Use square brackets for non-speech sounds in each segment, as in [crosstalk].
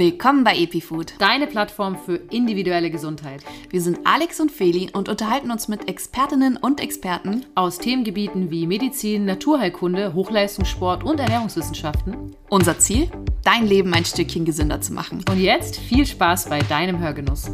Willkommen bei EpiFood, deine Plattform für individuelle Gesundheit. Wir sind Alex und Feli und unterhalten uns mit Expertinnen und Experten aus Themengebieten wie Medizin, Naturheilkunde, Hochleistungssport und Ernährungswissenschaften. Unser Ziel? Dein Leben ein Stückchen gesünder zu machen. Und jetzt viel Spaß bei deinem Hörgenuss.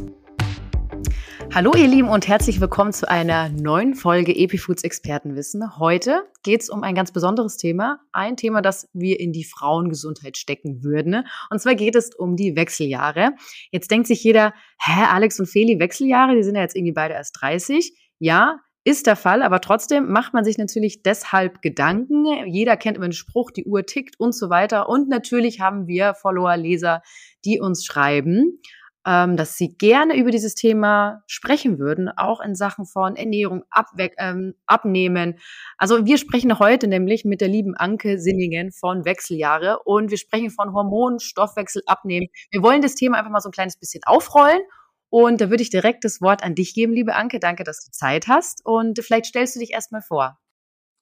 Hallo ihr Lieben und herzlich willkommen zu einer neuen Folge Epifoods Expertenwissen. Heute geht es um ein ganz besonderes Thema, ein Thema, das wir in die Frauengesundheit stecken würden. Und zwar geht es um die Wechseljahre. Jetzt denkt sich jeder, hä, Alex und Feli, Wechseljahre, die sind ja jetzt irgendwie beide erst 30. Ja, ist der Fall, aber trotzdem macht man sich natürlich deshalb Gedanken. Jeder kennt immer den Spruch, die Uhr tickt und so weiter. Und natürlich haben wir Follower, Leser, die uns schreiben ähm, dass sie gerne über dieses Thema sprechen würden, auch in Sachen von Ernährung, Abwe ähm, Abnehmen. Also wir sprechen heute nämlich mit der lieben Anke Sinningen von Wechseljahre und wir sprechen von Hormonen, Stoffwechsel, Abnehmen. Wir wollen das Thema einfach mal so ein kleines bisschen aufrollen. Und da würde ich direkt das Wort an dich geben, liebe Anke. Danke, dass du Zeit hast. Und vielleicht stellst du dich erstmal vor.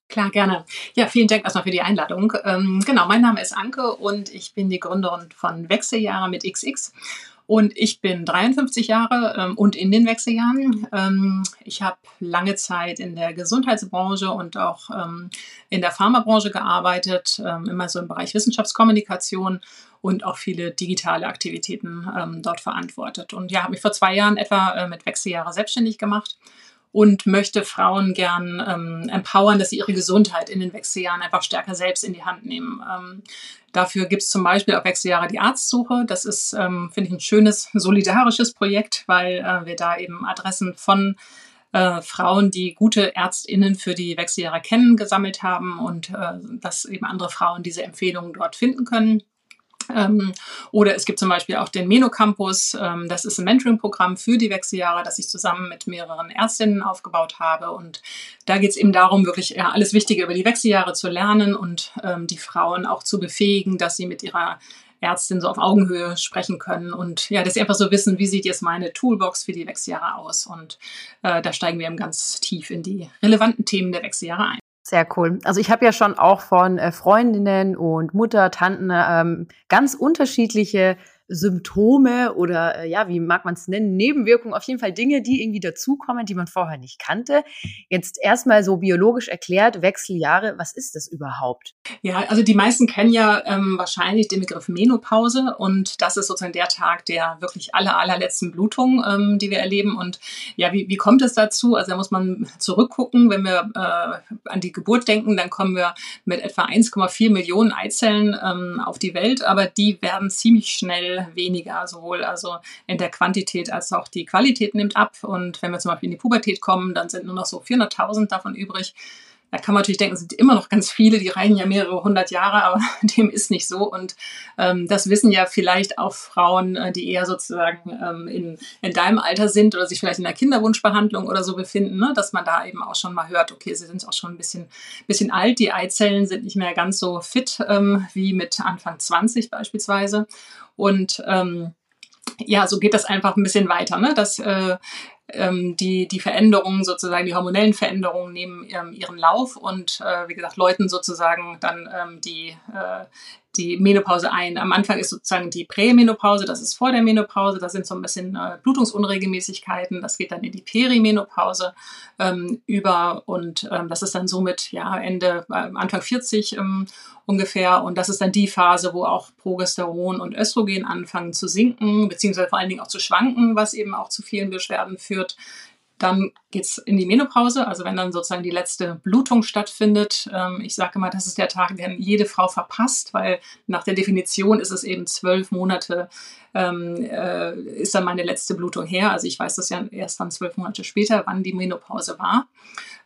Klar, gerne. Ja, vielen Dank erstmal für die Einladung. Ähm, genau, mein Name ist Anke und ich bin die Gründerin von Wechseljahre mit XX. Und ich bin 53 Jahre ähm, und in den Wechseljahren. Ähm, ich habe lange Zeit in der Gesundheitsbranche und auch ähm, in der Pharmabranche gearbeitet, ähm, immer so im Bereich Wissenschaftskommunikation und auch viele digitale Aktivitäten ähm, dort verantwortet. Und ja, habe mich vor zwei Jahren etwa äh, mit Wechseljahre selbstständig gemacht und möchte Frauen gern ähm, empowern, dass sie ihre Gesundheit in den Wechseljahren einfach stärker selbst in die Hand nehmen. Ähm, dafür gibt es zum Beispiel auf Wechseljahre die Arztsuche. Das ist, ähm, finde ich, ein schönes solidarisches Projekt, weil äh, wir da eben Adressen von äh, Frauen, die gute Ärztinnen für die Wechseljahre kennen, gesammelt haben und äh, dass eben andere Frauen diese Empfehlungen dort finden können. Ähm, oder es gibt zum Beispiel auch den Meno Campus. Ähm, das ist ein Mentoring-Programm für die Wechseljahre, das ich zusammen mit mehreren Ärztinnen aufgebaut habe. Und da geht es eben darum, wirklich ja, alles Wichtige über die Wechseljahre zu lernen und ähm, die Frauen auch zu befähigen, dass sie mit ihrer Ärztin so auf Augenhöhe sprechen können und ja, dass sie einfach so wissen, wie sieht jetzt meine Toolbox für die Wechseljahre aus. Und äh, da steigen wir eben ganz tief in die relevanten Themen der Wechseljahre ein. Sehr cool. Also ich habe ja schon auch von äh, Freundinnen und Mutter, Tanten ähm, ganz unterschiedliche Symptome oder äh, ja, wie mag man es nennen, Nebenwirkungen, auf jeden Fall Dinge, die irgendwie dazukommen, die man vorher nicht kannte. Jetzt erstmal so biologisch erklärt, Wechseljahre, was ist das überhaupt? Ja, also die meisten kennen ja ähm, wahrscheinlich den Begriff Menopause und das ist sozusagen der Tag der wirklich aller, allerletzten Blutung, ähm, die wir erleben. Und ja, wie, wie kommt es dazu? Also da muss man zurückgucken, wenn wir äh, an die Geburt denken, dann kommen wir mit etwa 1,4 Millionen Eizellen ähm, auf die Welt, aber die werden ziemlich schnell weniger, sowohl also in der Quantität als auch die Qualität nimmt ab. Und wenn wir zum Beispiel in die Pubertät kommen, dann sind nur noch so 400.000 davon übrig. Da kann man natürlich denken, es sind immer noch ganz viele, die reichen ja mehrere hundert Jahre, aber [laughs] dem ist nicht so. Und ähm, das wissen ja vielleicht auch Frauen, äh, die eher sozusagen ähm, in, in deinem Alter sind oder sich vielleicht in der Kinderwunschbehandlung oder so befinden, ne? dass man da eben auch schon mal hört, okay, sie sind auch schon ein bisschen, bisschen alt, die Eizellen sind nicht mehr ganz so fit ähm, wie mit Anfang 20 beispielsweise. Und ähm, ja, so geht das einfach ein bisschen weiter, ne? dass äh, ähm, die, die Veränderungen, sozusagen die hormonellen Veränderungen nehmen ähm, ihren Lauf und äh, wie gesagt, läuten sozusagen dann ähm, die, äh, die Menopause ein. Am Anfang ist sozusagen die Prämenopause, das ist vor der Menopause, da sind so ein bisschen äh, Blutungsunregelmäßigkeiten, das geht dann in die Perimenopause ähm, über und ähm, das ist dann somit ja Ende, äh, Anfang 40 ähm, ungefähr und das ist dann die Phase, wo auch Progesteron und Östrogen anfangen zu sinken, beziehungsweise vor allen Dingen auch zu schwanken, was eben auch zu vielen Beschwerden führt. Dann geht es in die Menopause, also wenn dann sozusagen die letzte Blutung stattfindet. Ähm, ich sage immer, das ist der Tag, den jede Frau verpasst, weil nach der Definition ist es eben zwölf Monate, ähm, äh, ist dann meine letzte Blutung her. Also ich weiß das ja erst dann zwölf Monate später, wann die Menopause war.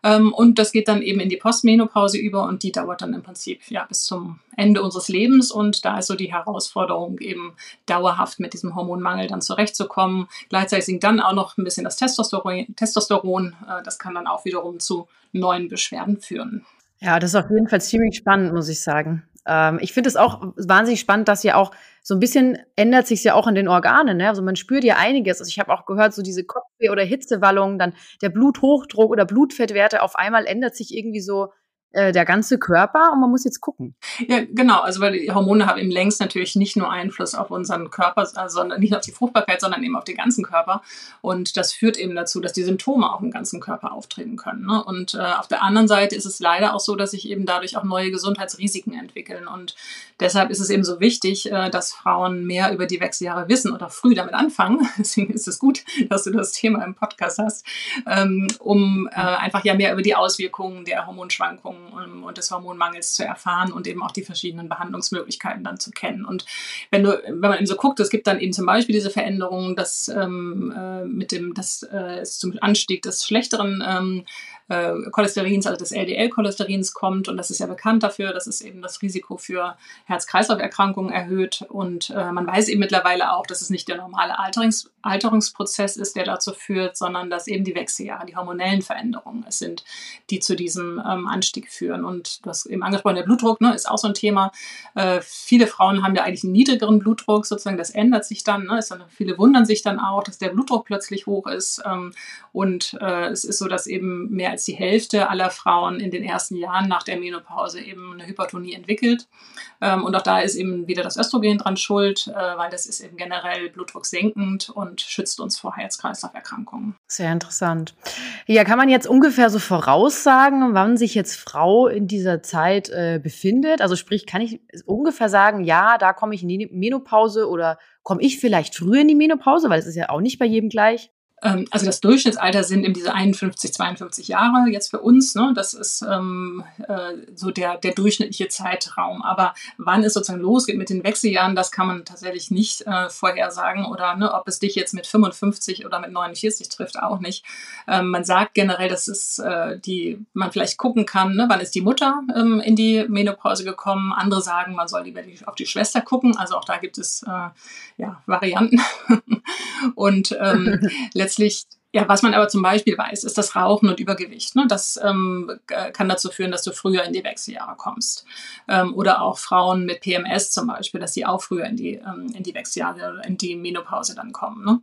Ähm, und das geht dann eben in die Postmenopause über und die dauert dann im Prinzip ja bis zum Ende unseres Lebens. Und da ist so die Herausforderung, eben dauerhaft mit diesem Hormonmangel dann zurechtzukommen. Gleichzeitig sinkt dann auch noch ein bisschen das Testosteron. Testosteron äh, das kann dann auch wiederum zu neuen Beschwerden führen. Ja, das ist auf jeden Fall ziemlich spannend, muss ich sagen. Ähm, ich finde es auch wahnsinnig spannend, dass ja auch so ein bisschen ändert sich ja auch in den Organen. Ne? Also man spürt ja einiges. Also ich habe auch gehört, so diese Kopfweh oder Hitzewallungen, dann der Bluthochdruck oder Blutfettwerte, auf einmal ändert sich irgendwie so äh, der ganze Körper und man muss jetzt gucken. Ja, genau. Also weil die Hormone haben im längst natürlich nicht nur Einfluss auf unseren Körper, sondern also nicht auf die Fruchtbarkeit, sondern eben auf den ganzen Körper. Und das führt eben dazu, dass die Symptome auch im ganzen Körper auftreten können. Ne? Und äh, auf der anderen Seite ist es leider auch so, dass sich eben dadurch auch neue Gesundheitsrisiken entwickeln. Und deshalb ist es eben so wichtig, äh, dass Frauen mehr über die Wechseljahre wissen oder früh damit anfangen. [laughs] Deswegen ist es gut, dass du das Thema im Podcast hast, ähm, um äh, einfach ja mehr über die Auswirkungen der Hormonschwankungen ähm, und des Hormonmangels zu erfahren und eben auch die verschiedenen Behandlungsmöglichkeiten dann zu kennen. Und wenn du, wenn man eben so guckt, es gibt dann eben zum Beispiel diese Veränderungen, dass ähm, äh, mit dem, dass es zum Anstieg des schlechteren äh, Cholesterins, also des LDL-Cholesterins kommt. Und das ist ja bekannt dafür, dass es eben das Risiko für Herz-Kreislauf-Erkrankungen erhöht. Und äh, man weiß eben mittlerweile auch, dass es nicht der normale Alterungs Alterungsprozess ist, der dazu führt, sondern dass eben die Wechseljahre, die hormonellen Veränderungen es sind, die zu diesem ähm, Anstieg führen. Und du hast eben angesprochen, der Blutdruck ne, ist auch so ein Thema. Äh, viele Frauen haben ja eigentlich einen niedrigeren Blutdruck, sozusagen, das ändert sich dann. Ne? Dann viele wundern sich dann auch, dass der Blutdruck plötzlich hoch ist. Ähm, und äh, es ist so, dass eben mehr als die Hälfte aller Frauen in den ersten Jahren nach der Menopause eben eine Hypertonie entwickelt. Ähm, und auch da ist eben wieder das Östrogen dran schuld, äh, weil das ist eben generell blutdrucksenkend und schützt uns vor Herz-Kreislauf-Erkrankungen. Sehr interessant. Ja, kann man jetzt ungefähr so voraussagen, wann sich jetzt Frau in dieser Zeit äh, befindet? Also sprich, kann ich ungefähr sagen, ja, da komme ich in die Menopause oder komme ich vielleicht früher in die Menopause, weil es ist ja auch nicht bei jedem gleich. Ähm, also das Durchschnittsalter sind eben diese 51, 52 Jahre jetzt für uns. Ne? Das ist ähm, äh, so der, der durchschnittliche Zeitraum. Aber wann es sozusagen losgeht mit den Wechseljahren, das kann man tatsächlich nicht äh, vorhersagen. Oder ne, ob es dich jetzt mit 55 oder mit 49 trifft, auch nicht. Ähm, man sagt generell, dass es äh, die, man vielleicht gucken kann, ne, wann ist die Mutter ähm, in die Menopause gekommen. Andere sagen, man soll lieber die, auf die Schwester gucken. Also auch da gibt es äh, ja, Varianten. [laughs] Und ähm, [laughs] letztlich ja, was man aber zum Beispiel weiß, ist das Rauchen und Übergewicht. Ne? Das ähm, kann dazu führen, dass du früher in die Wechseljahre kommst. Ähm, oder auch Frauen mit PMS zum Beispiel, dass sie auch früher in die, ähm, in die Wechseljahre in die Menopause dann kommen. Ne?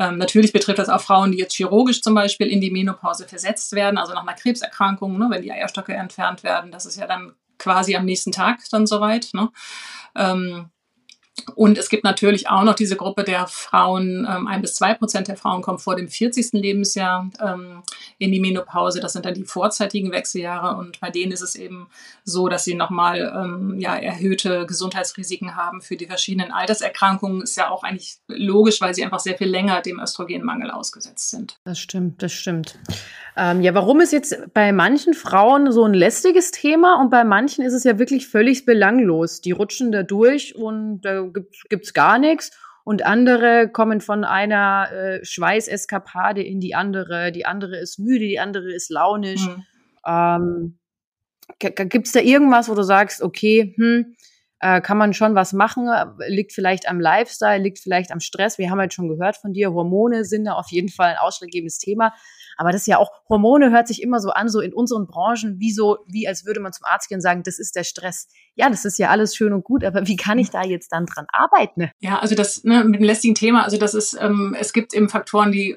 Ähm, natürlich betrifft das auch Frauen, die jetzt chirurgisch zum Beispiel in die Menopause versetzt werden, also nach einer Krebserkrankung, ne? wenn die Eierstöcke entfernt werden. Das ist ja dann quasi am nächsten Tag dann soweit. Ne? Und es gibt natürlich auch noch diese Gruppe der Frauen, ähm, ein bis zwei Prozent der Frauen kommen vor dem 40. Lebensjahr ähm, in die Menopause. Das sind dann die vorzeitigen Wechseljahre. Und bei denen ist es eben so, dass sie nochmal ähm, ja, erhöhte Gesundheitsrisiken haben für die verschiedenen Alterserkrankungen. Ist ja auch eigentlich logisch, weil sie einfach sehr viel länger dem Östrogenmangel ausgesetzt sind. Das stimmt, das stimmt. Ähm, ja, warum ist jetzt bei manchen Frauen so ein lästiges Thema und bei manchen ist es ja wirklich völlig belanglos. Die rutschen da durch und da gibt es gar nichts. Und andere kommen von einer äh, Schweißeskapade in die andere. Die andere ist müde, die andere ist launisch. Mhm. Ähm, gibt es da irgendwas, wo du sagst, okay, hm, äh, kann man schon was machen, liegt vielleicht am Lifestyle, liegt vielleicht am Stress. Wir haben halt schon gehört von dir, Hormone sind da auf jeden Fall ein ausschlaggebendes Thema. Aber das ist ja auch, Hormone hört sich immer so an, so in unseren Branchen, wie so, wie als würde man zum Arzt gehen und sagen, das ist der Stress. Ja, das ist ja alles schön und gut, aber wie kann ich da jetzt dann dran arbeiten? Ja, also das ne, mit dem lästigen Thema, also das ist, ähm, es gibt eben Faktoren, die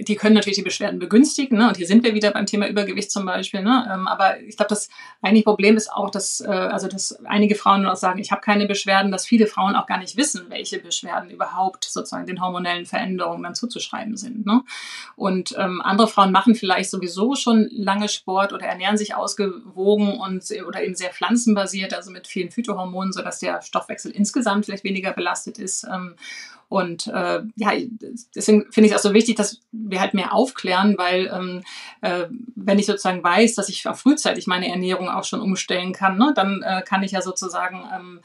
die können natürlich die Beschwerden begünstigen. Ne? Und hier sind wir wieder beim Thema Übergewicht zum Beispiel. Ne? Ähm, aber ich glaube, das eigentliche Problem ist auch, dass, äh, also dass einige Frauen auch sagen, ich habe keine Beschwerden, dass viele Frauen auch gar nicht wissen, welche Beschwerden überhaupt sozusagen den hormonellen Veränderungen dann zuzuschreiben sind. Ne? Und ähm, andere Frauen machen vielleicht sowieso schon lange Sport oder ernähren sich ausgewogen und oder eben sehr pflanzenbasiert, also mit vielen Phytohormonen, sodass der Stoffwechsel insgesamt vielleicht weniger belastet ist. Ähm, und äh, ja, deswegen finde ich es auch so wichtig, dass wir halt mehr aufklären, weil ähm, äh, wenn ich sozusagen weiß, dass ich frühzeitig meine Ernährung auch schon umstellen kann, ne, dann äh, kann ich ja sozusagen ähm,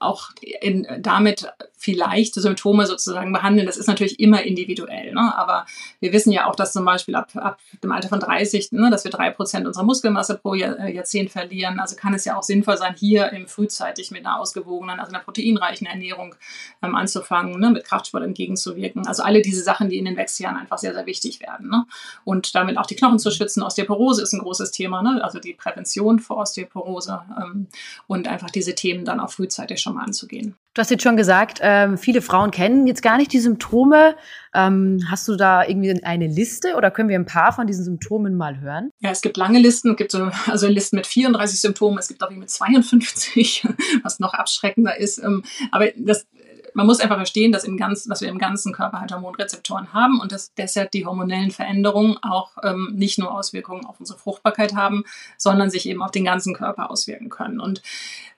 auch in, damit vielleicht Symptome sozusagen behandeln. Das ist natürlich immer individuell, ne? aber wir wissen ja auch, dass zum Beispiel ab, ab dem Alter von 30, ne, dass wir drei Prozent unserer Muskelmasse pro Jahr, äh, Jahrzehnt verlieren. Also kann es ja auch sinnvoll sein, hier im frühzeitig mit einer ausgewogenen, also einer proteinreichen Ernährung ähm, anzufangen, ne, mit Kraftsport entgegenzuwirken. Also alle diese Sachen, die in den Wechseljahren einfach sehr, sehr wichtig werden. Ne? Und damit auch die Knochen zu schützen. Osteoporose ist ein großes Thema, ne? also die Prävention vor Osteoporose ähm, und einfach diese Themen dann auch frühzeitig schon mal anzugehen. Du hast jetzt schon gesagt, ähm, viele Frauen kennen jetzt gar nicht die Symptome. Ähm, hast du da irgendwie eine Liste oder können wir ein paar von diesen Symptomen mal hören? Ja, es gibt lange Listen. Es gibt so, also Listen mit 34 Symptomen. Es gibt auch mit 52, [laughs] was noch abschreckender ist. Ähm, aber das man muss einfach verstehen, dass, im ganzen, dass wir im ganzen Körper halt Hormonrezeptoren haben und dass deshalb die hormonellen Veränderungen auch ähm, nicht nur Auswirkungen auf unsere Fruchtbarkeit haben, sondern sich eben auf den ganzen Körper auswirken können. Und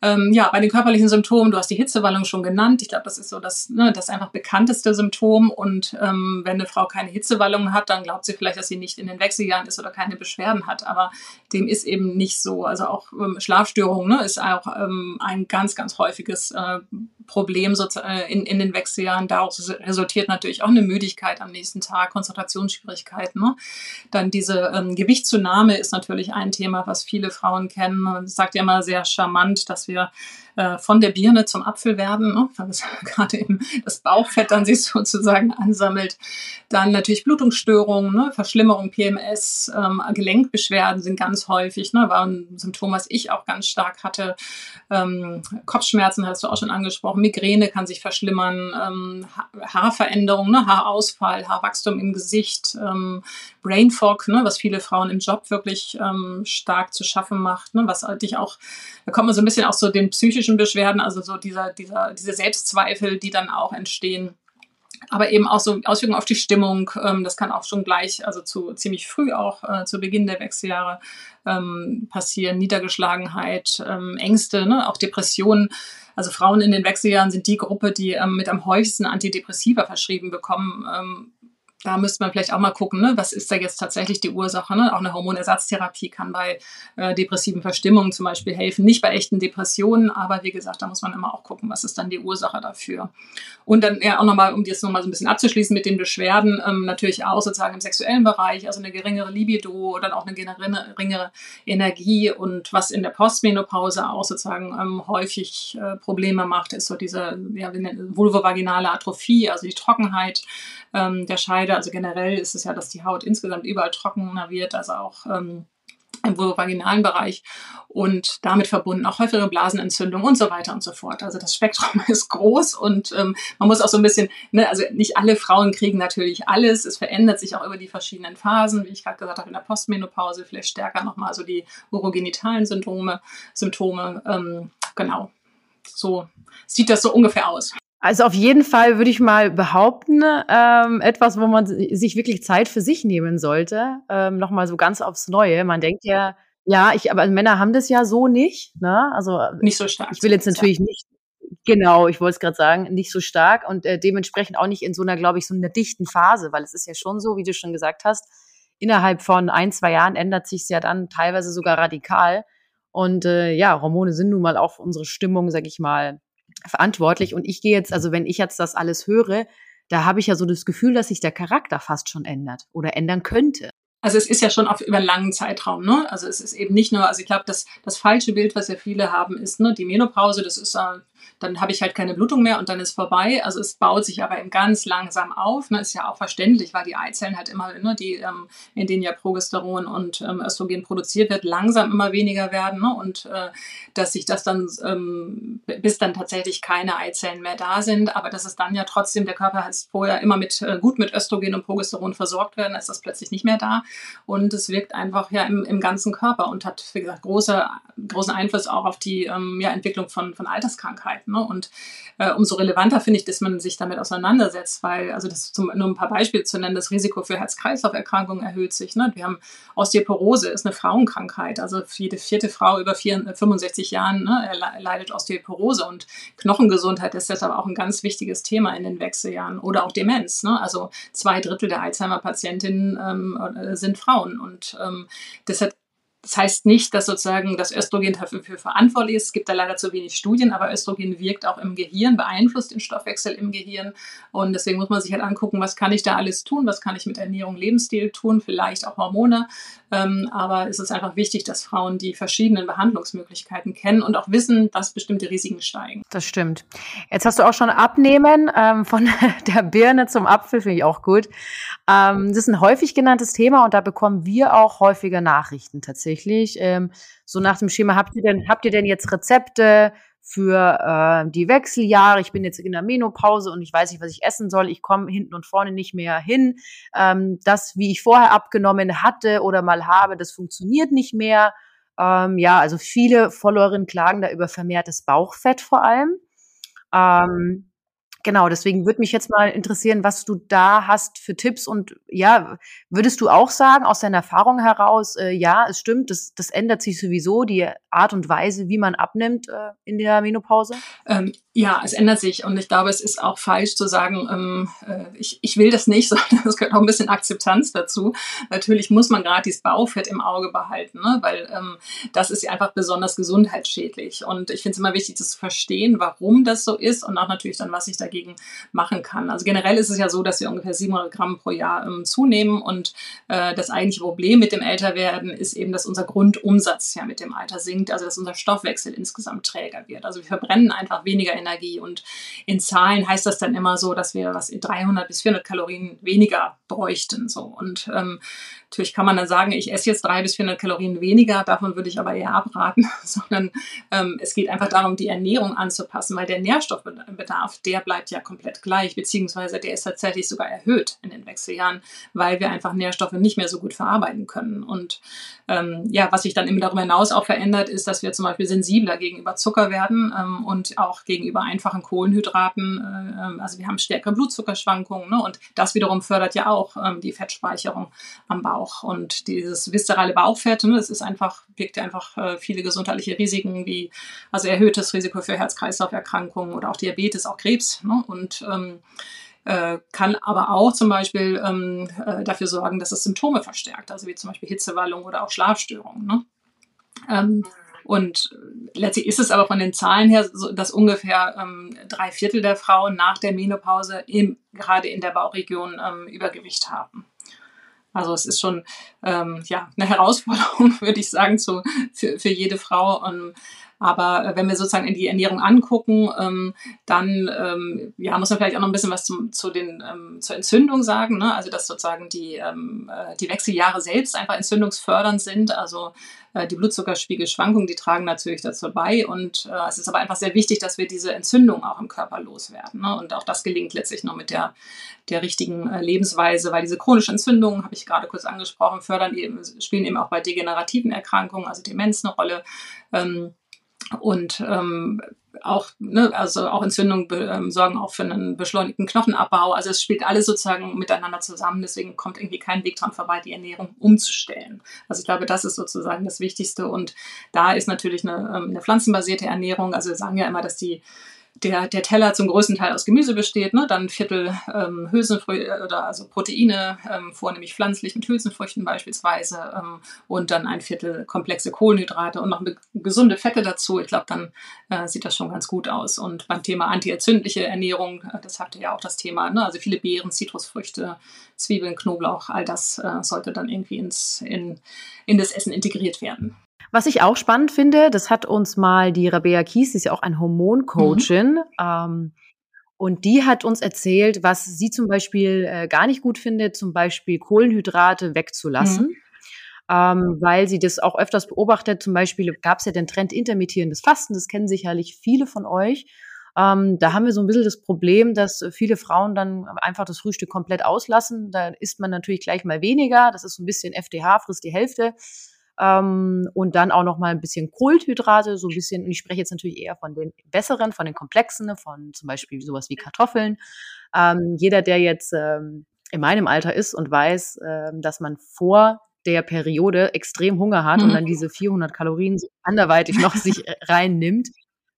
ähm, ja, bei den körperlichen Symptomen, du hast die Hitzewallung schon genannt. Ich glaube, das ist so das, ne, das einfach bekannteste Symptom. Und ähm, wenn eine Frau keine Hitzewallung hat, dann glaubt sie vielleicht, dass sie nicht in den Wechseljahren ist oder keine Beschwerden hat. Aber dem ist eben nicht so. Also auch ähm, Schlafstörungen ne, ist auch ähm, ein ganz, ganz häufiges äh, Problem äh, in, in den Wechseljahren. Daraus resultiert natürlich auch eine Müdigkeit am nächsten Tag, Konzentrationsschwierigkeiten. Ne? Dann diese ähm, Gewichtszunahme ist natürlich ein Thema, was viele Frauen kennen. Man sagt ja immer sehr charmant, dass wir äh, von der Birne zum Apfel werden, ne? weil es [laughs] gerade eben das Bauchfett dann sich sozusagen ansammelt. Dann natürlich Blutungsstörungen, ne? Verschlimmerung, PMS, ähm, Gelenkbeschwerden sind ganz häufig, ne? war ein Symptom, was ich auch ganz stark hatte. Ähm, Kopfschmerzen hast du auch schon angesprochen, Migräne kann sich verschlimmern, ähm, Haarveränderungen, ne? Haarausfall, Haarwachstum im Gesicht, ähm, Brain Fog, ne? was viele Frauen im Job wirklich ähm, stark zu schaffen macht, ne? was dich auch, da kommt man so ein bisschen auch so den psychischen Beschwerden, also so dieser, dieser, diese Selbstzweifel, die dann auch entstehen. Aber eben auch so Auswirkungen auf die Stimmung. Ähm, das kann auch schon gleich, also zu ziemlich früh auch äh, zu Beginn der Wechseljahre ähm, passieren. Niedergeschlagenheit, ähm, Ängste, ne? auch Depressionen. Also Frauen in den Wechseljahren sind die Gruppe, die ähm, mit am häufigsten Antidepressiva verschrieben bekommen. Da müsste man vielleicht auch mal gucken, ne, was ist da jetzt tatsächlich die Ursache. Ne? Auch eine Hormonersatztherapie kann bei äh, depressiven Verstimmungen zum Beispiel helfen, nicht bei echten Depressionen, aber wie gesagt, da muss man immer auch gucken, was ist dann die Ursache dafür. Und dann ja auch nochmal, um jetzt nochmal so ein bisschen abzuschließen mit den Beschwerden, ähm, natürlich auch sozusagen im sexuellen Bereich, also eine geringere Libido oder auch eine geringere Energie und was in der Postmenopause auch sozusagen ähm, häufig äh, Probleme macht, ist so diese ja, vulvovaginale Atrophie, also die Trockenheit ähm, der Scheide. Also generell ist es ja, dass die Haut insgesamt überall trockener wird, also auch ähm, im vaginalen Bereich und damit verbunden auch häufigere Blasenentzündungen und so weiter und so fort. Also das Spektrum [laughs] ist groß und ähm, man muss auch so ein bisschen, ne, also nicht alle Frauen kriegen natürlich alles. Es verändert sich auch über die verschiedenen Phasen, wie ich gerade gesagt habe, in der Postmenopause vielleicht stärker nochmal so die urogenitalen Symptome, Symptome. Ähm, genau, so sieht das so ungefähr aus. Also auf jeden Fall würde ich mal behaupten, ähm, etwas, wo man sich wirklich Zeit für sich nehmen sollte. Ähm, Nochmal so ganz aufs Neue. Man denkt ja, ja, ich, aber Männer haben das ja so nicht. Ne? Also nicht so stark. Ich will jetzt natürlich nicht, genau, ich wollte es gerade sagen, nicht so stark und äh, dementsprechend auch nicht in so einer, glaube ich, so einer dichten Phase, weil es ist ja schon so, wie du schon gesagt hast, innerhalb von ein, zwei Jahren ändert sich es ja dann teilweise sogar radikal. Und äh, ja, Hormone sind nun mal auch für unsere Stimmung, sag ich mal, verantwortlich. Und ich gehe jetzt, also wenn ich jetzt das alles höre, da habe ich ja so das Gefühl, dass sich der Charakter fast schon ändert oder ändern könnte. Also es ist ja schon auf über einen langen Zeitraum, ne? Also es ist eben nicht nur, also ich glaube, das, das falsche Bild, was ja viele haben, ist, ne, die Menopause, das ist äh, dann habe ich halt keine Blutung mehr und dann ist vorbei. Also es baut sich aber eben ganz langsam auf. Ne? Ist ja auch verständlich, weil die Eizellen halt immer, ne, die, ähm, in denen ja Progesteron und ähm, Östrogen produziert wird, langsam immer weniger werden. Ne? Und äh, dass sich das dann, ähm, bis dann tatsächlich keine Eizellen mehr da sind, aber dass es dann ja trotzdem, der Körper hat vorher immer mit äh, gut mit Östrogen und Progesteron versorgt werden, ist das plötzlich nicht mehr da. Und es wirkt einfach ja im, im ganzen Körper und hat, wie gesagt, große, großen Einfluss auch auf die ähm, ja, Entwicklung von, von Alterskrankheiten. Ne? Und äh, umso relevanter finde ich, dass man sich damit auseinandersetzt, weil, also das zum, nur ein paar Beispiele zu nennen, das Risiko für Herz-Kreislauf-Erkrankungen erhöht sich. Ne? Wir haben Osteoporose, ist eine Frauenkrankheit. Also jede vierte Frau über 64 65 Jahren ne, leidet Osteoporose und Knochengesundheit ist deshalb auch ein ganz wichtiges Thema in den Wechseljahren oder auch Demenz. Ne? Also zwei Drittel der Alzheimer-Patientinnen ähm, äh, sind Frauen und ähm, deshalb das heißt nicht, dass sozusagen das Östrogen dafür verantwortlich ist. Es gibt da leider zu wenig Studien, aber Östrogen wirkt auch im Gehirn, beeinflusst den Stoffwechsel im Gehirn. Und deswegen muss man sich halt angucken, was kann ich da alles tun, was kann ich mit Ernährung, Lebensstil tun, vielleicht auch Hormone. Ähm, aber es ist einfach wichtig, dass Frauen die verschiedenen Behandlungsmöglichkeiten kennen und auch wissen, dass bestimmte Risiken steigen. Das stimmt. Jetzt hast du auch schon Abnehmen ähm, von [laughs] der Birne zum Apfel, finde ich auch gut. Ähm, das ist ein häufig genanntes Thema und da bekommen wir auch häufiger Nachrichten tatsächlich. Ähm, so nach dem Schema, habt ihr denn, habt ihr denn jetzt Rezepte? Für äh, die Wechseljahre. Ich bin jetzt in der Menopause und ich weiß nicht, was ich essen soll. Ich komme hinten und vorne nicht mehr hin. Ähm, das, wie ich vorher abgenommen hatte oder mal habe, das funktioniert nicht mehr. Ähm, ja, also viele Followerinnen klagen da über vermehrtes Bauchfett vor allem. Ähm, Genau, deswegen würde mich jetzt mal interessieren, was du da hast für Tipps und ja, würdest du auch sagen, aus deiner Erfahrung heraus, äh, ja, es stimmt, das, das ändert sich sowieso, die Art und Weise, wie man abnimmt äh, in der Menopause? Ähm, ja, es ändert sich und ich glaube, es ist auch falsch zu sagen, ähm, äh, ich, ich will das nicht, [laughs] sondern es gehört auch ein bisschen Akzeptanz dazu. Natürlich muss man gerade dieses Baufett im Auge behalten, ne? weil ähm, das ist ja einfach besonders gesundheitsschädlich und ich finde es immer wichtig, das zu verstehen, warum das so ist und auch natürlich dann, was ich dagegen dagegen machen kann. Also generell ist es ja so, dass wir ungefähr 700 Gramm pro Jahr ähm, zunehmen und äh, das eigentliche Problem mit dem Älterwerden ist eben, dass unser Grundumsatz ja mit dem Alter sinkt, also dass unser Stoffwechsel insgesamt träger wird. Also wir verbrennen einfach weniger Energie und in Zahlen heißt das dann immer so, dass wir was in 300 bis 400 Kalorien weniger bräuchten. So und ähm, Natürlich kann man dann sagen, ich esse jetzt drei bis 400 Kalorien weniger, davon würde ich aber eher abraten, [laughs] sondern ähm, es geht einfach darum, die Ernährung anzupassen, weil der Nährstoffbedarf, der bleibt ja komplett gleich, beziehungsweise der ist tatsächlich sogar erhöht in den Wechseljahren, weil wir einfach Nährstoffe nicht mehr so gut verarbeiten können. Und ähm, ja, was sich dann eben darüber hinaus auch verändert, ist, dass wir zum Beispiel sensibler gegenüber Zucker werden ähm, und auch gegenüber einfachen Kohlenhydraten. Äh, ähm, also wir haben stärkere Blutzuckerschwankungen ne? und das wiederum fördert ja auch ähm, die Fettspeicherung am Bauch. Bauch. Und dieses viszerale Bauchfett, ne, das ist einfach, birgt ja einfach äh, viele gesundheitliche Risiken, wie also erhöhtes Risiko für Herz-Kreislauf-Erkrankungen oder auch Diabetes, auch Krebs. Ne? Und ähm, äh, kann aber auch zum Beispiel ähm, äh, dafür sorgen, dass es Symptome verstärkt, also wie zum Beispiel Hitzewallung oder auch Schlafstörungen. Ne? Ähm, und letztlich ist es aber von den Zahlen her so, dass ungefähr ähm, drei Viertel der Frauen nach der Menopause im, gerade in der Bauchregion ähm, Übergewicht haben. Also es ist schon ähm, ja, eine Herausforderung, [laughs] würde ich sagen, zu, für, für jede Frau. Und aber äh, wenn wir sozusagen in die Ernährung angucken, ähm, dann ähm, ja, muss man vielleicht auch noch ein bisschen was zum, zu den, ähm, zur Entzündung sagen. Ne? Also dass sozusagen die, ähm, äh, die Wechseljahre selbst einfach entzündungsfördernd sind. Also äh, die Blutzuckerspiegelschwankungen, die tragen natürlich dazu bei. Und äh, es ist aber einfach sehr wichtig, dass wir diese Entzündung auch im Körper loswerden. Ne? Und auch das gelingt letztlich nur mit der, der richtigen äh, Lebensweise, weil diese chronischen Entzündungen, habe ich gerade kurz angesprochen, fördern eben, spielen eben auch bei degenerativen Erkrankungen, also Demenz eine Rolle. Ähm, und ähm, auch, ne, also auch Entzündungen ähm, sorgen auch für einen beschleunigten Knochenabbau. Also es spielt alles sozusagen miteinander zusammen. Deswegen kommt irgendwie kein Weg dran vorbei, die Ernährung umzustellen. Also ich glaube, das ist sozusagen das Wichtigste. Und da ist natürlich eine, ähm, eine pflanzenbasierte Ernährung. Also wir sagen ja immer, dass die der, der Teller zum größten Teil aus Gemüse besteht, ne? dann ein Viertel ähm, Hülsenfrüchte äh, oder also Proteine, ähm, vornehmlich pflanzlich mit Hülsenfrüchten beispielsweise ähm, und dann ein Viertel komplexe Kohlenhydrate und noch gesunde Fette dazu. Ich glaube, dann äh, sieht das schon ganz gut aus. Und beim Thema antientzündliche Ernährung, äh, das hatte ja auch das Thema, ne? also viele Beeren, Zitrusfrüchte, Zwiebeln, Knoblauch, all das äh, sollte dann irgendwie ins, in, in das Essen integriert werden. Was ich auch spannend finde, das hat uns mal die Rabea Kies, die ist ja auch ein Hormoncoachin, mhm. ähm, und die hat uns erzählt, was sie zum Beispiel äh, gar nicht gut findet, zum Beispiel Kohlenhydrate wegzulassen. Mhm. Ähm, weil sie das auch öfters beobachtet. Zum Beispiel gab es ja den Trend intermittierendes Fasten, das kennen sicherlich viele von euch. Ähm, da haben wir so ein bisschen das Problem, dass viele Frauen dann einfach das Frühstück komplett auslassen. Da isst man natürlich gleich mal weniger. Das ist so ein bisschen FDH, frisst die Hälfte. Ähm, und dann auch noch mal ein bisschen Kohlenhydrate, so ein bisschen, und ich spreche jetzt natürlich eher von den besseren, von den komplexen, von zum Beispiel sowas wie Kartoffeln. Ähm, jeder, der jetzt ähm, in meinem Alter ist und weiß, ähm, dass man vor der Periode extrem Hunger hat mhm. und dann diese 400 Kalorien so anderweitig noch sich reinnimmt,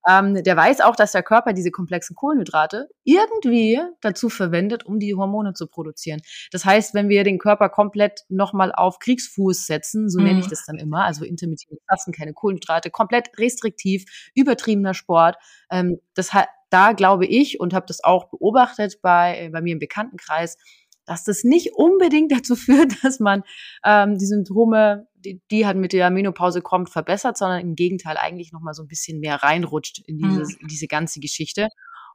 ähm, der weiß auch, dass der Körper diese komplexen Kohlenhydrate irgendwie dazu verwendet, um die Hormone zu produzieren. Das heißt, wenn wir den Körper komplett nochmal auf Kriegsfuß setzen, so mhm. nenne ich mhm. das dann immer, also intermittierende Fasten, keine Kohlenhydrate, komplett restriktiv, übertriebener Sport, ähm, das hat, da glaube ich und habe das auch beobachtet bei, äh, bei mir im Bekanntenkreis, dass das nicht unbedingt [laughs] dazu führt, dass man ähm, die Symptome die, die halt mit der Menopause kommt, verbessert, sondern im Gegenteil eigentlich nochmal so ein bisschen mehr reinrutscht in, dieses, mhm. in diese ganze Geschichte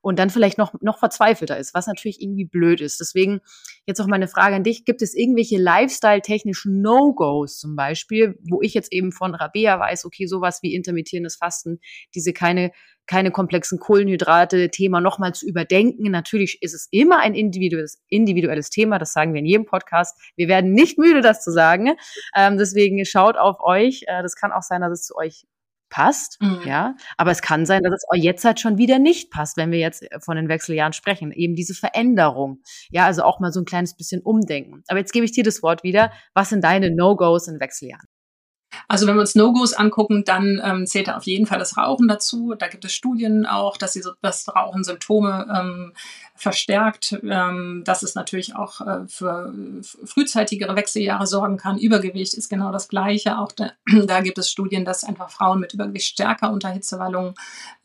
und dann vielleicht noch, noch verzweifelter ist, was natürlich irgendwie blöd ist. Deswegen jetzt auch meine Frage an dich. Gibt es irgendwelche Lifestyle-technischen No-Gos zum Beispiel, wo ich jetzt eben von Rabea weiß, okay, sowas wie intermittierendes Fasten, diese keine keine komplexen Kohlenhydrate Thema nochmal zu überdenken. Natürlich ist es immer ein individuelles, individuelles Thema, das sagen wir in jedem Podcast. Wir werden nicht müde, das zu sagen. Ähm, deswegen schaut auf euch. Äh, das kann auch sein, dass es zu euch passt, mhm. ja. Aber es kann sein, dass es euch jetzt halt schon wieder nicht passt, wenn wir jetzt äh, von den Wechseljahren sprechen. Eben diese Veränderung. Ja, also auch mal so ein kleines bisschen umdenken. Aber jetzt gebe ich dir das Wort wieder. Was sind deine No-Gos in Wechseljahren? Also wenn wir uns No-Gos angucken, dann ähm, zählt da auf jeden Fall das Rauchen dazu. Da gibt es Studien auch, dass sie so, das Rauchen Symptome ähm, verstärkt, ähm, dass es natürlich auch äh, für frühzeitigere Wechseljahre sorgen kann. Übergewicht ist genau das Gleiche. Auch da, [clears throat] da gibt es Studien, dass einfach Frauen mit Übergewicht stärker unter Hitzewallungen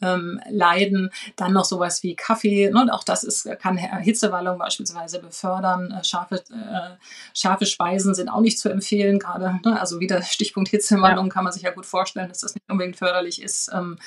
ähm, leiden. Dann noch sowas wie Kaffee. Ne? Auch das ist, kann Hitzewallungen beispielsweise befördern. Äh, scharfe, äh, scharfe Speisen sind auch nicht zu empfehlen, gerade. Ne? Also wieder Stichpunkt Hitzewallung ja. kann man sich ja gut vorstellen, dass das nicht unbedingt förderlich ist. Ähm,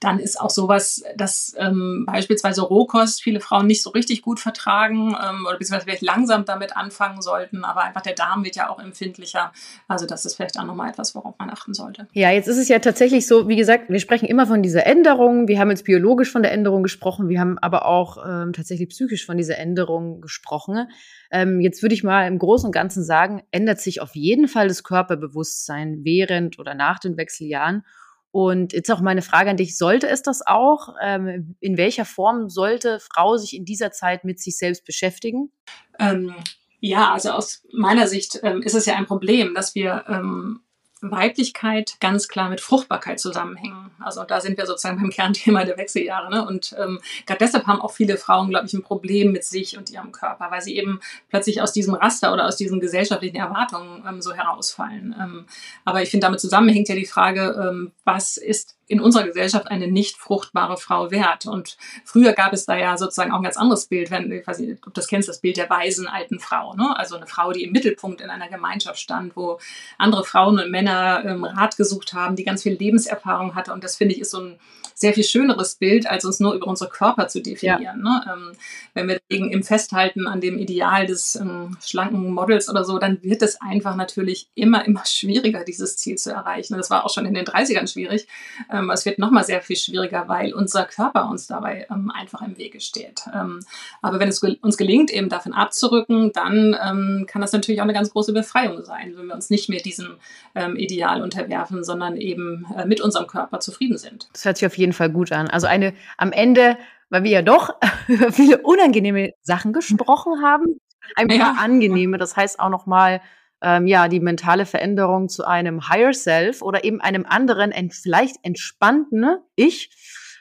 dann ist auch sowas, dass ähm, beispielsweise Rohkost viele Frauen nicht so richtig gut vertragen ähm, oder beziehungsweise vielleicht langsam damit anfangen sollten, aber einfach der Darm wird ja auch empfindlicher. Also das ist vielleicht auch nochmal etwas, worauf man achten sollte. Ja, jetzt ist es ja tatsächlich so, wie gesagt, wir sprechen immer von dieser Änderung. Wir haben jetzt biologisch von der Änderung gesprochen, wir haben aber auch ähm, tatsächlich psychisch von dieser Änderung gesprochen. Ähm, jetzt würde ich mal im Großen und Ganzen sagen, ändert sich auf jeden Fall das Körperbewusstsein während oder nach den Wechseljahren. Und jetzt auch meine Frage an dich, sollte es das auch? Ähm, in welcher Form sollte Frau sich in dieser Zeit mit sich selbst beschäftigen? Ähm, ja, also aus meiner Sicht ähm, ist es ja ein Problem, dass wir ähm, Weiblichkeit ganz klar mit Fruchtbarkeit zusammenhängen. Also da sind wir sozusagen beim Kernthema der Wechseljahre. Ne? Und ähm, gerade deshalb haben auch viele Frauen, glaube ich, ein Problem mit sich und ihrem Körper, weil sie eben plötzlich aus diesem Raster oder aus diesen gesellschaftlichen Erwartungen ähm, so herausfallen. Ähm, aber ich finde, damit zusammenhängt ja die Frage, ähm, was ist in unserer Gesellschaft eine nicht fruchtbare Frau wert. Und früher gab es da ja sozusagen auch ein ganz anderes Bild, wenn, ich weiß nicht, ob du das kennst, das Bild der weisen alten Frau. Ne? Also eine Frau, die im Mittelpunkt in einer Gemeinschaft stand, wo andere Frauen und Männer ähm, Rat gesucht haben, die ganz viel Lebenserfahrung hatte. Und das finde ich ist so ein sehr viel schöneres Bild, als uns nur über unsere Körper zu definieren. Ja. Ne? Ähm, wenn wir dagegen im Festhalten an dem Ideal des ähm, schlanken Models oder so, dann wird es einfach natürlich immer, immer schwieriger, dieses Ziel zu erreichen. das war auch schon in den 30ern schwierig. Ähm, es wird nochmal sehr viel schwieriger, weil unser Körper uns dabei ähm, einfach im Wege steht. Ähm, aber wenn es ge uns gelingt, eben davon abzurücken, dann ähm, kann das natürlich auch eine ganz große Befreiung sein, wenn wir uns nicht mehr diesem Ideal unterwerfen, sondern eben äh, mit unserem Körper zufrieden sind. Das hört sich auf jeden Fall gut an. Also eine am Ende, weil wir ja doch über [laughs] viele unangenehme Sachen gesprochen haben, ein paar ja. angenehme. Das heißt auch noch mal ähm, ja die mentale Veränderung zu einem Higher Self oder eben einem anderen, ent vielleicht entspannten Ich.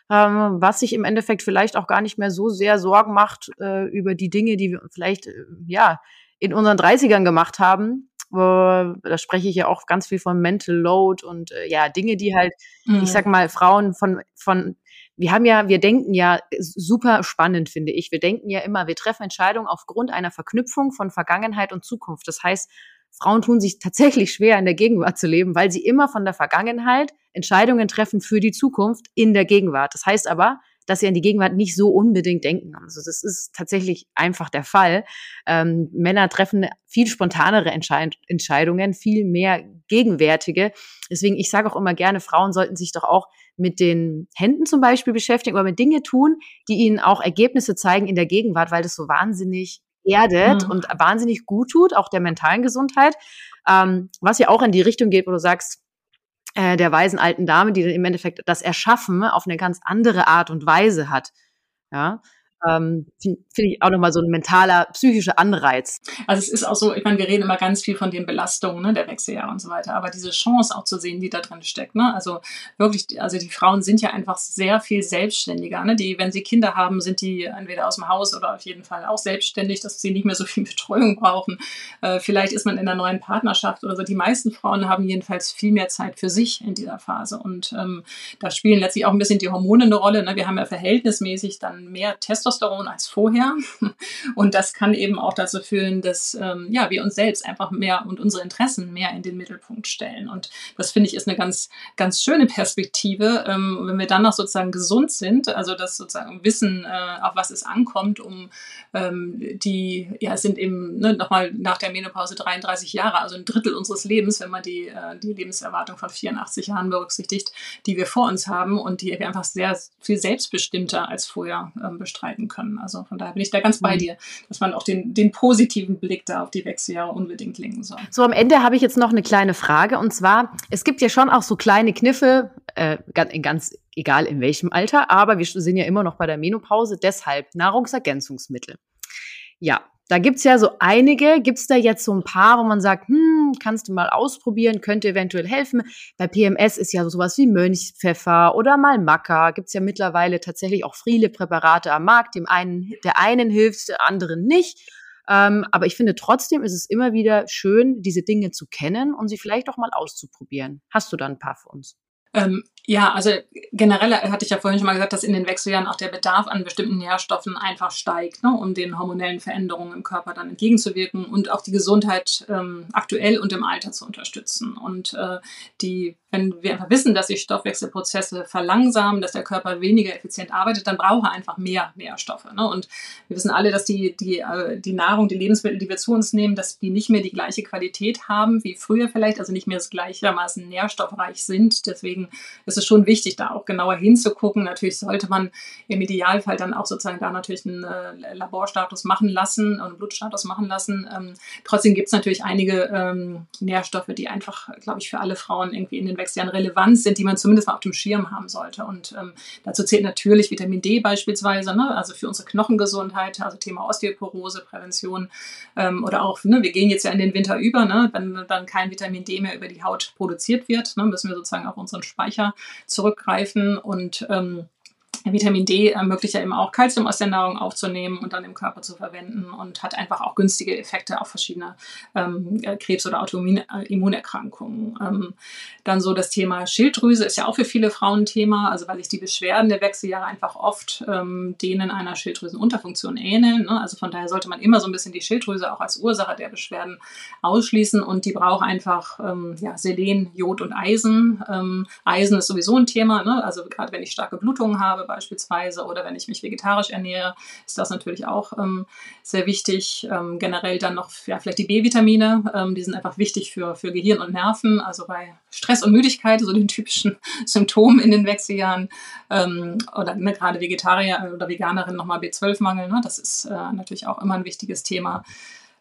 Ähm, was sich im Endeffekt vielleicht auch gar nicht mehr so sehr Sorgen macht äh, über die Dinge, die wir vielleicht äh, ja in unseren 30ern gemacht haben, da spreche ich ja auch ganz viel von Mental Load und äh, ja, Dinge, die halt, mhm. ich sag mal, Frauen von, von, wir haben ja, wir denken ja super spannend, finde ich. Wir denken ja immer, wir treffen Entscheidungen aufgrund einer Verknüpfung von Vergangenheit und Zukunft. Das heißt, Frauen tun sich tatsächlich schwer, in der Gegenwart zu leben, weil sie immer von der Vergangenheit Entscheidungen treffen für die Zukunft in der Gegenwart. Das heißt aber, dass sie an die Gegenwart nicht so unbedingt denken. Also das ist tatsächlich einfach der Fall. Ähm, Männer treffen viel spontanere Entscheid Entscheidungen, viel mehr gegenwärtige. Deswegen, ich sage auch immer gerne, Frauen sollten sich doch auch mit den Händen zum Beispiel beschäftigen oder mit Dinge tun, die ihnen auch Ergebnisse zeigen in der Gegenwart, weil das so wahnsinnig erdet mhm. und wahnsinnig gut tut, auch der mentalen Gesundheit. Ähm, was ja auch in die Richtung geht, wo du sagst, äh, der weisen alten Dame, die dann im Endeffekt das Erschaffen auf eine ganz andere Art und Weise hat. Ja, ähm, finde find ich auch nochmal so ein mentaler, psychischer Anreiz. Also es ist auch so, ich meine, wir reden immer ganz viel von den Belastungen ne, der Wechseljahre und so weiter, aber diese Chance auch zu sehen, die da drin steckt. Ne? Also wirklich, also die Frauen sind ja einfach sehr viel selbstständiger. Ne? Die, wenn sie Kinder haben, sind die entweder aus dem Haus oder auf jeden Fall auch selbstständig, dass sie nicht mehr so viel [laughs] Betreuung brauchen. Äh, vielleicht ist man in einer neuen Partnerschaft oder so. Die meisten Frauen haben jedenfalls viel mehr Zeit für sich in dieser Phase und ähm, da spielen letztlich auch ein bisschen die Hormone eine Rolle. Ne? Wir haben ja verhältnismäßig dann mehr Testosteron Testosteron als vorher. [laughs] Und das kann eben auch dazu führen, dass ähm, ja, wir uns selbst einfach mehr und unsere Interessen mehr in den Mittelpunkt stellen. Und das finde ich ist eine ganz, ganz schöne Perspektive, ähm, wenn wir dann noch sozusagen gesund sind, also das sozusagen wissen, äh, auf was es ankommt, um ähm, die, ja, es sind eben ne, nochmal nach der Menopause 33 Jahre, also ein Drittel unseres Lebens, wenn man die, äh, die Lebenserwartung von 84 Jahren berücksichtigt, die wir vor uns haben und die wir einfach sehr viel selbstbestimmter als vorher ähm, bestreiten können. Also von daher bin ich da ganz bei mhm. dir, dass man auch den, den positiven Blick da auf die Wechseljahre unbedingt lenken soll. So, am Ende habe ich jetzt noch eine kleine Frage und zwar, es gibt ja schon auch so kleine Kniffe, äh, ganz egal in welchem Alter, aber wir sind ja immer noch bei der Menopause, deshalb Nahrungsergänzungsmittel. Ja, da gibt's ja so einige. Gibt's da jetzt so ein paar, wo man sagt, hm, kannst du mal ausprobieren, könnte eventuell helfen. Bei PMS ist ja sowas wie Mönchspfeffer oder mal Maca. Gibt's ja mittlerweile tatsächlich auch viele Präparate am Markt. Dem einen, der einen hilft, der anderen nicht. Ähm, aber ich finde trotzdem ist es immer wieder schön, diese Dinge zu kennen und sie vielleicht auch mal auszuprobieren. Hast du da ein paar für uns? Ähm, ja, also generell hatte ich ja vorhin schon mal gesagt, dass in den Wechseljahren auch der Bedarf an bestimmten Nährstoffen einfach steigt, ne, um den hormonellen Veränderungen im Körper dann entgegenzuwirken und auch die Gesundheit ähm, aktuell und im Alter zu unterstützen. Und äh, die, wenn wir einfach wissen, dass sich Stoffwechselprozesse verlangsamen, dass der Körper weniger effizient arbeitet, dann braucht er einfach mehr Nährstoffe. Ne? Und wir wissen alle, dass die, die, äh, die Nahrung, die Lebensmittel, die wir zu uns nehmen, dass die nicht mehr die gleiche Qualität haben wie früher vielleicht, also nicht mehr gleichermaßen nährstoffreich sind. Deswegen ist ist schon wichtig, da auch genauer hinzugucken. Natürlich sollte man im Idealfall dann auch sozusagen da natürlich einen äh, Laborstatus machen lassen, einen Blutstatus machen lassen. Ähm, trotzdem gibt es natürlich einige ähm, Nährstoffe, die einfach, glaube ich, für alle Frauen irgendwie in den Wechseljahren relevant sind, die man zumindest mal auf dem Schirm haben sollte. Und ähm, dazu zählt natürlich Vitamin D beispielsweise, ne? also für unsere Knochengesundheit, also Thema Osteoporose, Prävention ähm, oder auch, ne, wir gehen jetzt ja in den Winter über, ne? wenn dann kein Vitamin D mehr über die Haut produziert wird, ne? müssen wir sozusagen auf unseren Speicher zurückgreifen und ähm, Vitamin D ermöglicht ja eben auch Kalzium aus der Nahrung aufzunehmen und dann im Körper zu verwenden und hat einfach auch günstige Effekte auf verschiedene ähm, Krebs- oder Autoimmunerkrankungen. Ähm, dann so das Thema Schilddrüse ist ja auch für viele Frauen ein Thema, also weil sich die Beschwerden der Wechseljahre einfach oft ähm, denen einer Schilddrüsenunterfunktion ähneln. Ne? Also von daher sollte man immer so ein bisschen die Schilddrüse auch als Ursache der Beschwerden ausschließen und die braucht einfach ähm, ja, Selen, Jod und Eisen. Ähm, Eisen ist sowieso ein Thema, ne? also gerade wenn ich starke Blutungen habe, beispielsweise oder wenn ich mich vegetarisch ernähre, ist das natürlich auch ähm, sehr wichtig. Ähm, generell dann noch ja, vielleicht die B-Vitamine, ähm, die sind einfach wichtig für, für Gehirn und Nerven, also bei Stress und Müdigkeit, so den typischen [laughs] Symptomen in den Wechseljahren ähm, oder ne, gerade Vegetarier oder Veganerin nochmal B12-Mangel, ne, das ist äh, natürlich auch immer ein wichtiges Thema.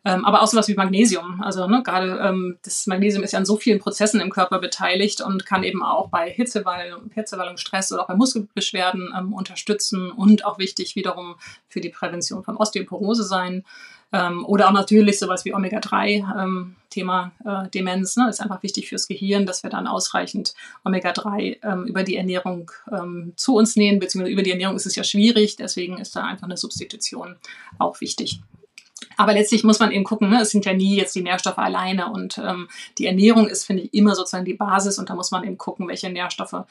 Ähm, aber auch sowas wie Magnesium. Also ne, gerade ähm, das Magnesium ist ja an so vielen Prozessen im Körper beteiligt und kann eben auch bei Hitzewallung, Hitzewallung Stress oder auch bei Muskelbeschwerden ähm, unterstützen und auch wichtig wiederum für die Prävention von Osteoporose sein. Ähm, oder auch natürlich sowas wie Omega-3, ähm, Thema äh, Demenz, ne, ist einfach wichtig fürs Gehirn, dass wir dann ausreichend Omega-3 ähm, über die Ernährung zu uns nehmen, beziehungsweise über die Ernährung ist es ja schwierig, deswegen ist da einfach eine Substitution auch wichtig. Aber letztlich muss man eben gucken, ne? es sind ja nie jetzt die Nährstoffe alleine und ähm, die Ernährung ist, finde ich, immer sozusagen die Basis und da muss man eben gucken, welche Nährstoffe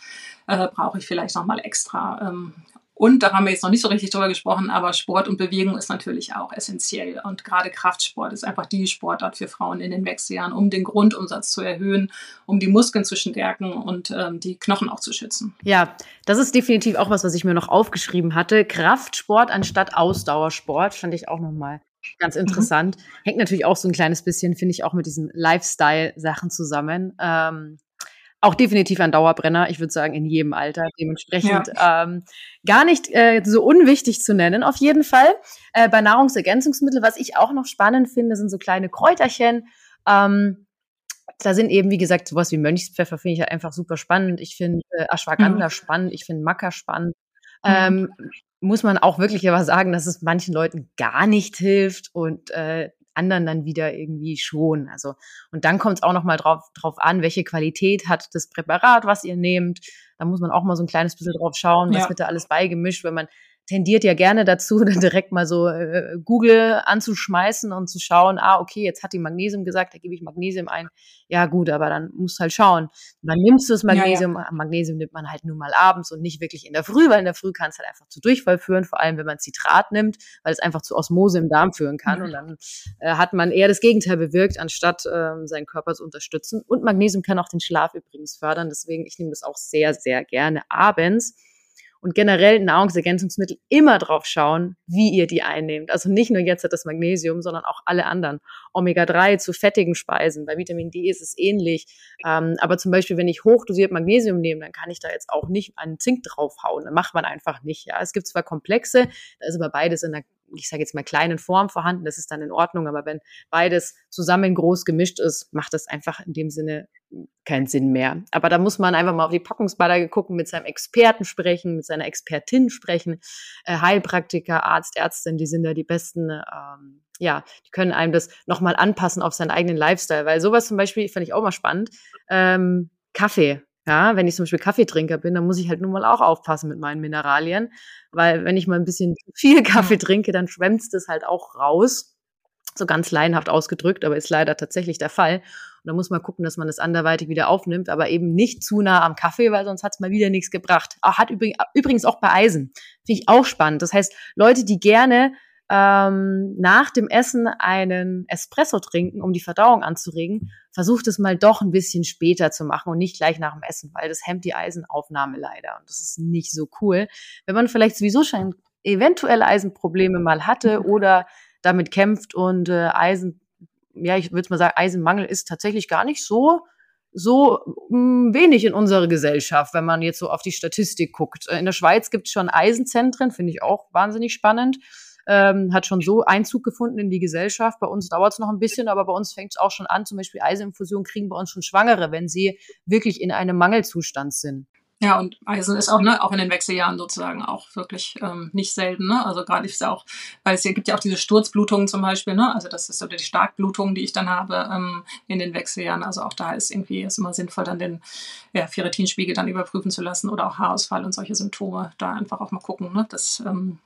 äh, brauche ich vielleicht nochmal extra. Ähm, und da haben wir jetzt noch nicht so richtig drüber gesprochen, aber Sport und Bewegung ist natürlich auch essentiell. Und gerade Kraftsport ist einfach die Sportart für Frauen in den Wechseljahren, um den Grundumsatz zu erhöhen, um die Muskeln zu stärken und ähm, die Knochen auch zu schützen. Ja, das ist definitiv auch was, was ich mir noch aufgeschrieben hatte. Kraftsport anstatt Ausdauersport fand ich auch nochmal Ganz mhm. interessant. Mhm. Hängt natürlich auch so ein kleines bisschen, finde ich, auch mit diesen Lifestyle-Sachen zusammen. Ähm, auch definitiv ein Dauerbrenner, ich würde sagen, in jedem Alter. Dementsprechend ja. ähm, gar nicht äh, so unwichtig zu nennen. Auf jeden Fall äh, bei Nahrungsergänzungsmitteln, was ich auch noch spannend finde, sind so kleine Kräuterchen. Ähm, da sind eben, wie gesagt, sowas wie Mönchspfeffer finde ich ja einfach super spannend. Ich finde äh, Ashwagandha mhm. spannend, ich finde Maca spannend. Mhm. Ähm, muss man auch wirklich aber sagen, dass es manchen Leuten gar nicht hilft und äh, anderen dann wieder irgendwie schon. Also und dann kommt es auch noch mal drauf, drauf an, welche Qualität hat das Präparat, was ihr nehmt. Da muss man auch mal so ein kleines bisschen drauf schauen, was ja. wird da alles beigemischt, wenn man tendiert ja gerne dazu, [laughs] dann direkt mal so äh, Google anzuschmeißen und zu schauen, ah, okay, jetzt hat die Magnesium gesagt, da gebe ich Magnesium ein. Ja, gut, aber dann musst halt schauen. dann nimmst du das Magnesium. Ja, ja. Magnesium nimmt man halt nur mal abends und nicht wirklich in der Früh, weil in der Früh kann es halt einfach zu Durchfall führen, vor allem wenn man Zitrat nimmt, weil es einfach zu Osmose im Darm führen kann. Mhm. Und dann äh, hat man eher das Gegenteil bewirkt, anstatt äh, seinen Körper zu unterstützen. Und Magnesium kann auch den Schlaf übrigens fördern. Deswegen, ich nehme das auch sehr, sehr gerne abends und generell Nahrungsergänzungsmittel immer drauf schauen, wie ihr die einnehmt. Also nicht nur jetzt das Magnesium, sondern auch alle anderen. Omega-3 zu fettigen Speisen. Bei Vitamin D ist es ähnlich. Ähm, aber zum Beispiel, wenn ich hochdosiert Magnesium nehme, dann kann ich da jetzt auch nicht einen Zink draufhauen. Das macht man einfach nicht. Ja, es gibt zwar Komplexe, da ist aber beides in einer ich sage jetzt mal kleinen Form vorhanden, das ist dann in Ordnung, aber wenn beides zusammen groß gemischt ist, macht das einfach in dem Sinne keinen Sinn mehr. Aber da muss man einfach mal auf die Packungsbeilage gucken, mit seinem Experten sprechen, mit seiner Expertin sprechen, äh, Heilpraktiker, Arzt, Ärztin, die sind da die besten, ähm, ja, die können einem das nochmal anpassen auf seinen eigenen Lifestyle, weil sowas zum Beispiel fand ich auch mal spannend, ähm, Kaffee. Ja, wenn ich zum Beispiel Kaffeetrinker bin, dann muss ich halt nun mal auch aufpassen mit meinen Mineralien, weil wenn ich mal ein bisschen viel [laughs] Kaffee trinke, dann schwemmt das halt auch raus. So ganz laienhaft ausgedrückt, aber ist leider tatsächlich der Fall. Und da muss man gucken, dass man das anderweitig wieder aufnimmt, aber eben nicht zu nah am Kaffee, weil sonst hat es mal wieder nichts gebracht. Hat übrigens auch bei Eisen. Finde ich auch spannend. Das heißt, Leute, die gerne ähm, nach dem Essen einen Espresso trinken, um die Verdauung anzuregen, versucht es mal doch ein bisschen später zu machen und nicht gleich nach dem Essen, weil das hemmt die Eisenaufnahme leider. Und das ist nicht so cool. Wenn man vielleicht sowieso schon eventuell Eisenprobleme mal hatte oder damit kämpft und äh, Eisen ja, ich würde mal sagen, Eisenmangel ist tatsächlich gar nicht so so mh, hm, wenig in unserer Gesellschaft, wenn man jetzt so auf die Statistik guckt. In der Schweiz gibt es schon Eisenzentren, finde ich auch wahnsinnig spannend. Ähm, hat schon so Einzug gefunden in die Gesellschaft. Bei uns dauert es noch ein bisschen, aber bei uns fängt es auch schon an. Zum Beispiel Eiseninfusion kriegen bei uns schon Schwangere, wenn sie wirklich in einem Mangelzustand sind. Ja, und Eisen ist auch, ne, auch in den Wechseljahren sozusagen auch wirklich ähm, nicht selten. Ne? Also gerade ist ja auch, weil es ja gibt ja auch diese Sturzblutungen zum Beispiel, ne? Also das ist so die Starkblutung, die ich dann habe ähm, in den Wechseljahren. Also auch da ist irgendwie ist immer sinnvoll, dann den ja, Ferritinspiegel dann überprüfen zu lassen oder auch Haarausfall und solche Symptome. Da einfach auch mal gucken, ne? Das ähm,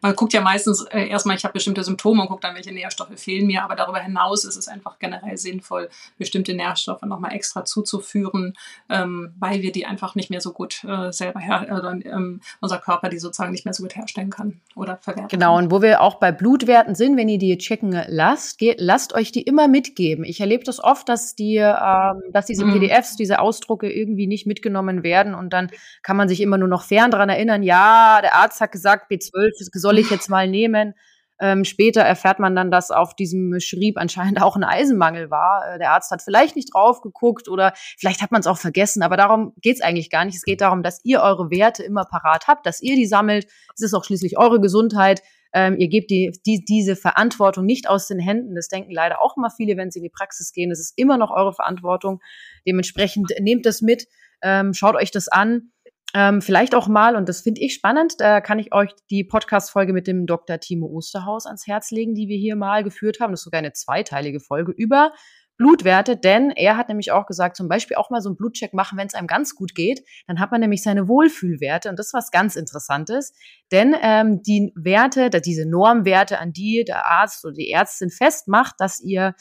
man guckt ja meistens äh, erstmal, ich habe bestimmte Symptome und guckt dann, welche Nährstoffe fehlen mir. Aber darüber hinaus ist es einfach generell sinnvoll, bestimmte Nährstoffe nochmal extra zuzuführen, ähm, weil wir die einfach nicht mehr so gut äh, selber her, oder ähm, unser Körper die sozusagen nicht mehr so gut herstellen kann oder verwerten. Genau, und wo wir auch bei Blutwerten sind, wenn ihr die checken lasst, geht, lasst euch die immer mitgeben. Ich erlebe das oft, dass die, ähm, dass diese mhm. PDFs, diese Ausdrucke irgendwie nicht mitgenommen werden und dann kann man sich immer nur noch fern daran erinnern, ja, der Arzt hat gesagt, B12 soll ich jetzt mal nehmen. Ähm, später erfährt man dann, dass auf diesem Schrieb anscheinend auch ein Eisenmangel war. Äh, der Arzt hat vielleicht nicht drauf geguckt oder vielleicht hat man es auch vergessen, aber darum geht es eigentlich gar nicht. Es geht darum, dass ihr eure Werte immer parat habt, dass ihr die sammelt. Es ist auch schließlich eure Gesundheit. Ähm, ihr gebt die, die, diese Verantwortung nicht aus den Händen. Das denken leider auch immer viele, wenn sie in die Praxis gehen. Das ist immer noch eure Verantwortung. Dementsprechend nehmt das mit, ähm, schaut euch das an ähm, vielleicht auch mal, und das finde ich spannend, da kann ich euch die Podcast-Folge mit dem Dr. Timo Osterhaus ans Herz legen, die wir hier mal geführt haben. Das ist sogar eine zweiteilige Folge über Blutwerte, denn er hat nämlich auch gesagt, zum Beispiel auch mal so einen Blutcheck machen, wenn es einem ganz gut geht, dann hat man nämlich seine Wohlfühlwerte und das ist was ganz Interessantes, denn ähm, die Werte, diese Normwerte, an die der Arzt oder die Ärztin festmacht, dass ihr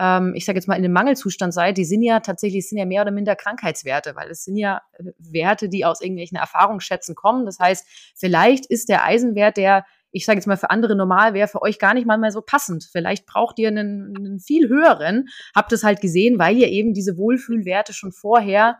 ähm, ich sage jetzt mal, in einem Mangelzustand seid, die sind ja tatsächlich, sind ja mehr oder minder Krankheitswerte, weil es sind ja äh, Werte, die aus irgendwelchen Erfahrungsschätzen kommen. Das heißt, vielleicht ist der Eisenwert, der ich sage jetzt mal, für andere normal wäre, für euch gar nicht mal mehr so passend. Vielleicht braucht ihr einen, einen viel höheren, habt es halt gesehen, weil ihr eben diese Wohlfühlwerte schon vorher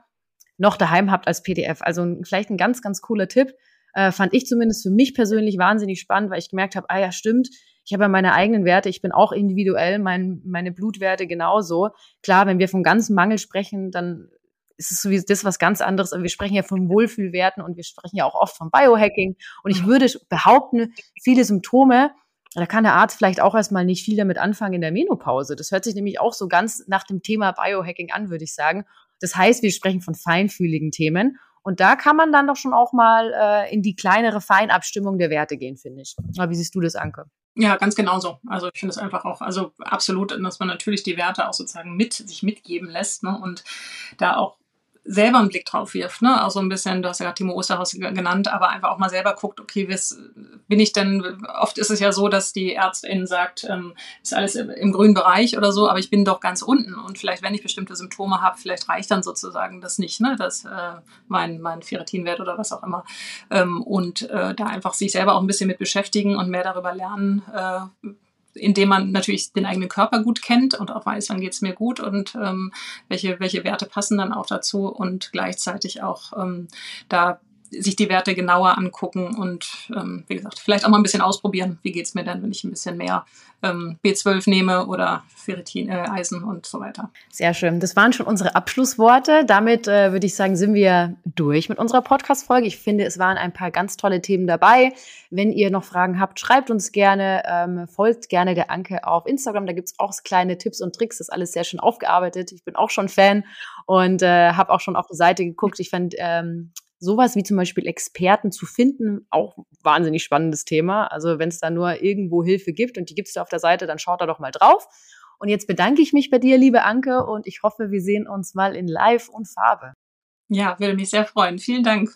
noch daheim habt als PDF. Also vielleicht ein ganz, ganz cooler Tipp. Äh, fand ich zumindest für mich persönlich wahnsinnig spannend, weil ich gemerkt habe, ah ja, stimmt, ich habe ja meine eigenen Werte, ich bin auch individuell, mein, meine Blutwerte genauso. Klar, wenn wir von ganzem Mangel sprechen, dann ist es sowieso das was ganz anderes. Aber wir sprechen ja von Wohlfühlwerten und wir sprechen ja auch oft von Biohacking. Und ich mhm. würde behaupten, viele Symptome, da kann der Arzt vielleicht auch erstmal nicht viel damit anfangen in der Menopause. Das hört sich nämlich auch so ganz nach dem Thema Biohacking an, würde ich sagen. Das heißt, wir sprechen von feinfühligen Themen. Und da kann man dann doch schon auch mal äh, in die kleinere Feinabstimmung der Werte gehen, finde ich. Aber wie siehst du das, Anke? Ja, ganz genauso. Also ich finde es einfach auch, also absolut, dass man natürlich die Werte auch sozusagen mit sich mitgeben lässt ne? und da auch selber einen Blick drauf wirft, ne? Auch so ein bisschen, du hast ja gerade Timo Osterhaus genannt, aber einfach auch mal selber guckt, okay, was bin ich denn, oft ist es ja so, dass die Ärztin sagt, ähm, ist alles im grünen Bereich oder so, aber ich bin doch ganz unten und vielleicht, wenn ich bestimmte Symptome habe, vielleicht reicht dann sozusagen das nicht, ne? Das, äh, mein, mein Ferritinwert oder was auch immer. Ähm, und äh, da einfach sich selber auch ein bisschen mit beschäftigen und mehr darüber lernen, äh, indem man natürlich den eigenen Körper gut kennt und auch weiß, wann geht es mir gut und ähm, welche, welche Werte passen dann auch dazu und gleichzeitig auch ähm, da sich die Werte genauer angucken und ähm, wie gesagt, vielleicht auch mal ein bisschen ausprobieren, wie geht es mir dann, wenn ich ein bisschen mehr ähm, B12 nehme oder Ferritin, äh, Eisen und so weiter. Sehr schön. Das waren schon unsere Abschlussworte. Damit äh, würde ich sagen, sind wir durch mit unserer Podcast-Folge. Ich finde, es waren ein paar ganz tolle Themen dabei. Wenn ihr noch Fragen habt, schreibt uns gerne, ähm, folgt gerne der Anke auf Instagram. Da gibt's auch kleine Tipps und Tricks. Das ist alles sehr schön aufgearbeitet. Ich bin auch schon Fan und äh, habe auch schon auf die Seite geguckt. Ich fand ähm, sowas wie zum Beispiel Experten zu finden, auch wahnsinnig spannendes Thema. Also wenn es da nur irgendwo Hilfe gibt und die gibt es da auf der Seite, dann schaut da doch mal drauf. Und jetzt bedanke ich mich bei dir, liebe Anke, und ich hoffe, wir sehen uns mal in Live und Farbe. Ja, würde mich sehr freuen. Vielen Dank.